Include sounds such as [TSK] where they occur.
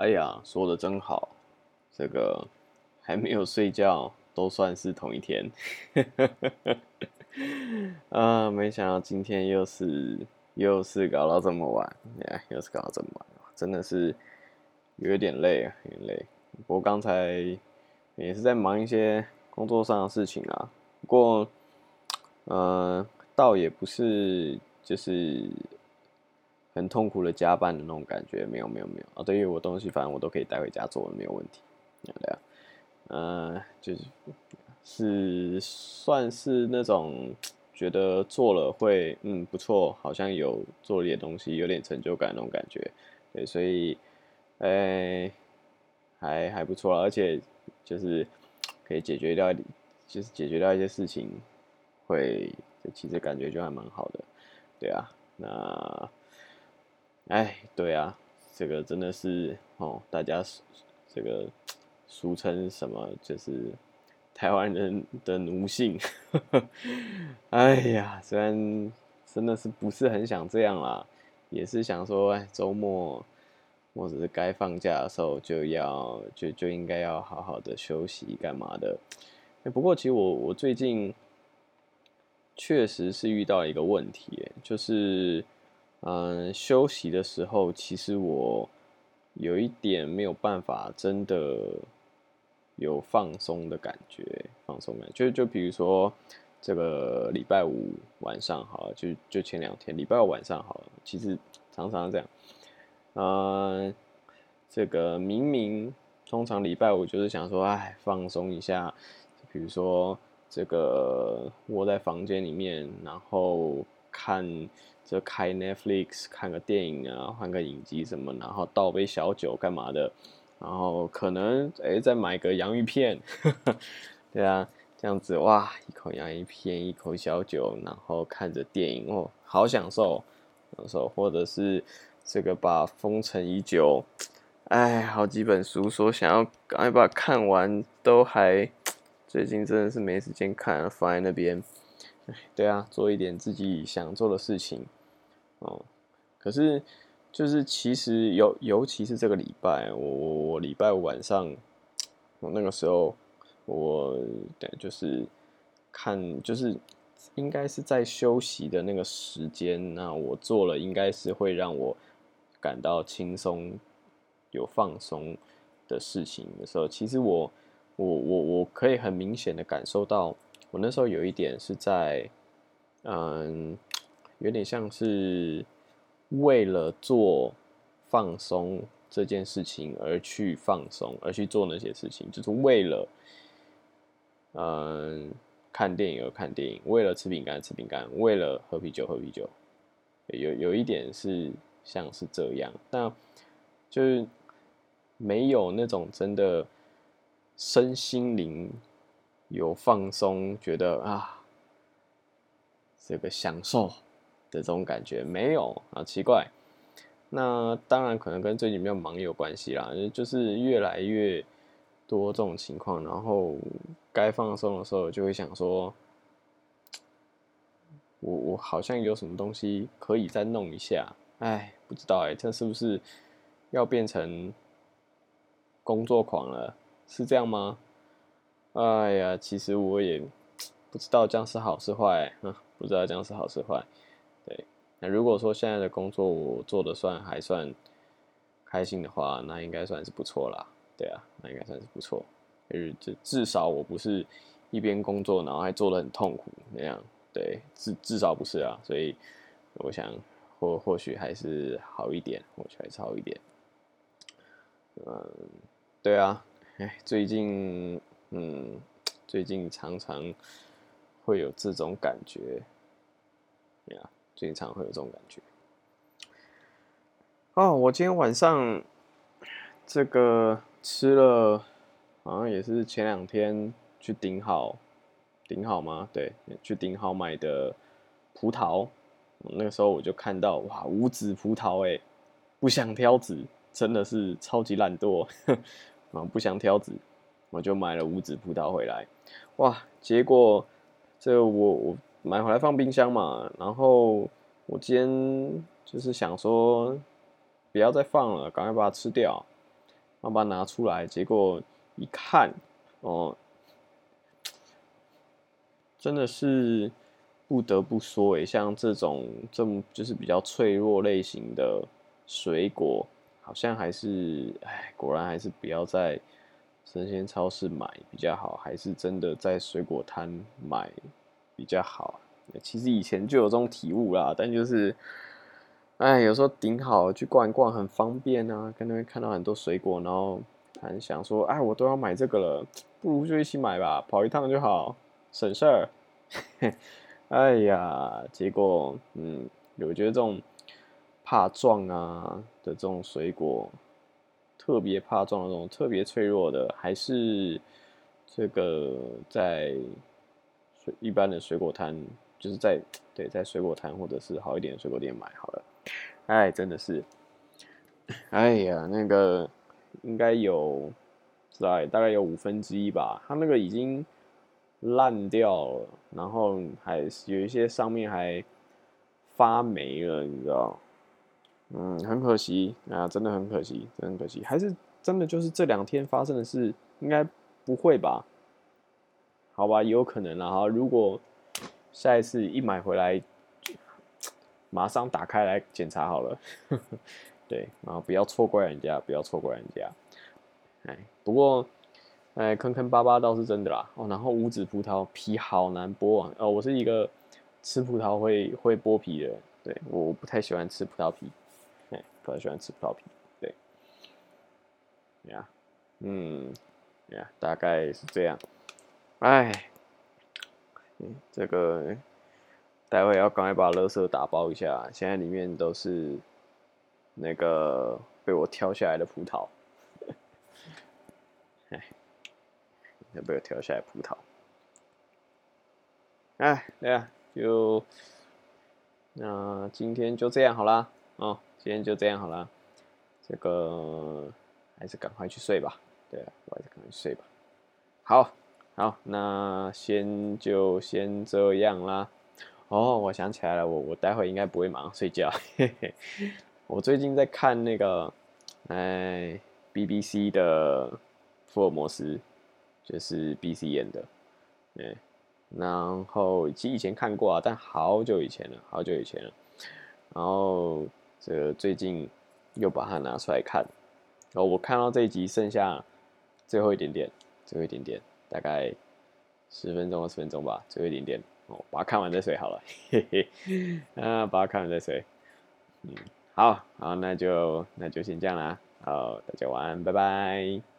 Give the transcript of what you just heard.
哎呀，说的真好，这个还没有睡觉，都算是同一天。[LAUGHS] 啊，没想到今天又是又是搞到这么晚，哎，又是搞到这么晚，真的是有点累啊，有点累。不过刚才也是在忙一些工作上的事情啊，不过，呃，倒也不是就是。很痛苦的加班的那种感觉，没有没有没有啊！对于我东西，反正我都可以带回家做，没有问题。对啊，呃，就是是算是那种觉得做了会嗯不错，好像有做了点东西，有点成就感那种感觉。对，所以哎还还不错而且就是可以解决掉，就是解决掉一些事情，会其实感觉就还蛮好的。对啊，那。哎，对啊，这个真的是哦，大家这个俗称什么，就是台湾人的奴性。[LAUGHS] 哎呀，虽然真的是不是很想这样啦，也是想说，哎，周末或者是该放假的时候就要就就应该要好好的休息，干嘛的？不过其实我我最近确实是遇到一个问题，就是。嗯，休息的时候，其实我有一点没有办法，真的有放松的感觉，放松感。就就比如说这个礼拜五晚上，好了，就就前两天礼拜五晚上好了，其实常常这样。嗯，这个明明通常礼拜五就是想说，哎，放松一下，比如说这个窝在房间里面，然后看。就开 Netflix 看个电影啊，换个影集什么，然后倒杯小酒干嘛的，然后可能哎再买个洋芋片，[LAUGHS] 对啊，这样子哇，一口洋芋片，一口小酒，然后看着电影哦，好享受，享受，或者是这个把封尘已久，哎，好几本书说想要赶快把看完，都还 [TSK] 最近真的是没时间看，放在那边，[LAUGHS] 对啊，做一点自己想做的事情。哦，可是就是其实尤尤其是这个礼拜，我我我礼拜五晚上，我那个时候我对就是看就是应该是在休息的那个时间，那我做了应该是会让我感到轻松有放松的事情的时候，其实我我我我可以很明显的感受到，我那时候有一点是在嗯。有点像是为了做放松这件事情而去放松，而去做那些事情，就是为了嗯看电影而看电影，为了吃饼干吃饼干，为了喝啤酒喝啤酒，有有一点是像是这样，那就是没有那种真的身心灵有放松，觉得啊这个享受。的这种感觉没有啊，奇怪。那当然可能跟最近比较忙有关系啦，就是越来越多这种情况，然后该放松的时候就会想说，我我好像有什么东西可以再弄一下，哎，不知道哎，这是不是要变成工作狂了？是这样吗？哎呀，其实我也不知道这样是好是坏啊，不知道这样是好是坏。对那如果说现在的工作我做的算还算开心的话，那应该算是不错啦。对啊，那应该算是不错。就是至至少我不是一边工作然后还做的很痛苦那样。对，至至少不是啊。所以我想或或许还是好一点，或许还是好一点。嗯，对啊，哎，最近嗯，[TSK] 最近常常会有这种感觉，呀。经常会有这种感觉。哦，我今天晚上这个吃了，好像也是前两天去顶好，顶好吗？对，去顶好买的葡萄。那个时候我就看到哇，无籽葡萄哎，不想挑籽，真的是超级懒惰啊，[LAUGHS] 不想挑籽，我就买了无籽葡萄回来。哇，结果这我我。买回来放冰箱嘛，然后我今天就是想说，不要再放了，赶快把它吃掉。然后把它拿出来，结果一看，哦，真的是不得不说，诶，像这种这么就是比较脆弱类型的水果，好像还是，哎，果然还是不要再生鲜超市买比较好，还是真的在水果摊买比较好。其实以前就有这种体悟啦，但就是，哎，有时候顶好去逛一逛很方便啊，跟那边看到很多水果，然后还想说，哎，我都要买这个了，不如就一起买吧，跑一趟就好，省事儿。[LAUGHS] 哎呀，结果，嗯，我觉得这种怕撞啊的这种水果，特别怕撞的这种特别脆弱的，还是这个在水一般的水果摊。就是在对在水果摊或者是好一点的水果店买好了，哎，真的是，哎呀，那个应该有在大概有五分之一吧，它那个已经烂掉了，然后还有一些上面还发霉了，你知道？嗯，很可惜啊，真的很可惜，真的很可惜，还是真的就是这两天发生的事，应该不会吧？好吧，也有可能了哈，如果。下一次一买回来，马上打开来检查好了。[LAUGHS] 对，然后不要错怪人家，不要错怪人家。哎，不过，哎，坑坑巴巴倒是真的啦。哦，然后无籽葡萄皮好难剥啊。哦，我是一个吃葡萄会会剥皮的人。对，我不太喜欢吃葡萄皮。不太喜欢吃葡萄皮。对，呀，嗯，呀，大概是这样。哎。这个待会要赶快把垃圾打包一下，现在里面都是那个被我挑下来的葡萄，哎，被我挑下来葡萄，哎，对啊，就那今天就这样好啦，哦，今天就这样好啦，这个还是赶快去睡吧，对啊，我还是赶快去睡吧，好。好，那先就先这样啦。哦，我想起来了，我我待会应该不会马上睡觉。嘿嘿，我最近在看那个，哎，BBC 的福尔摩斯，就是 BC 演的，哎，然后其实以前看过啊，但好久以前了，好久以前了。然后这个最近又把它拿出来看，然后我看到这一集剩下最后一点点，最后一点点。大概十分钟、二十分钟吧，最后一点点哦，把它看完再睡好了，嘿嘿，啊，把它看完再睡，嗯，好好，那就那就先这样啦，好，大家晚安，拜拜。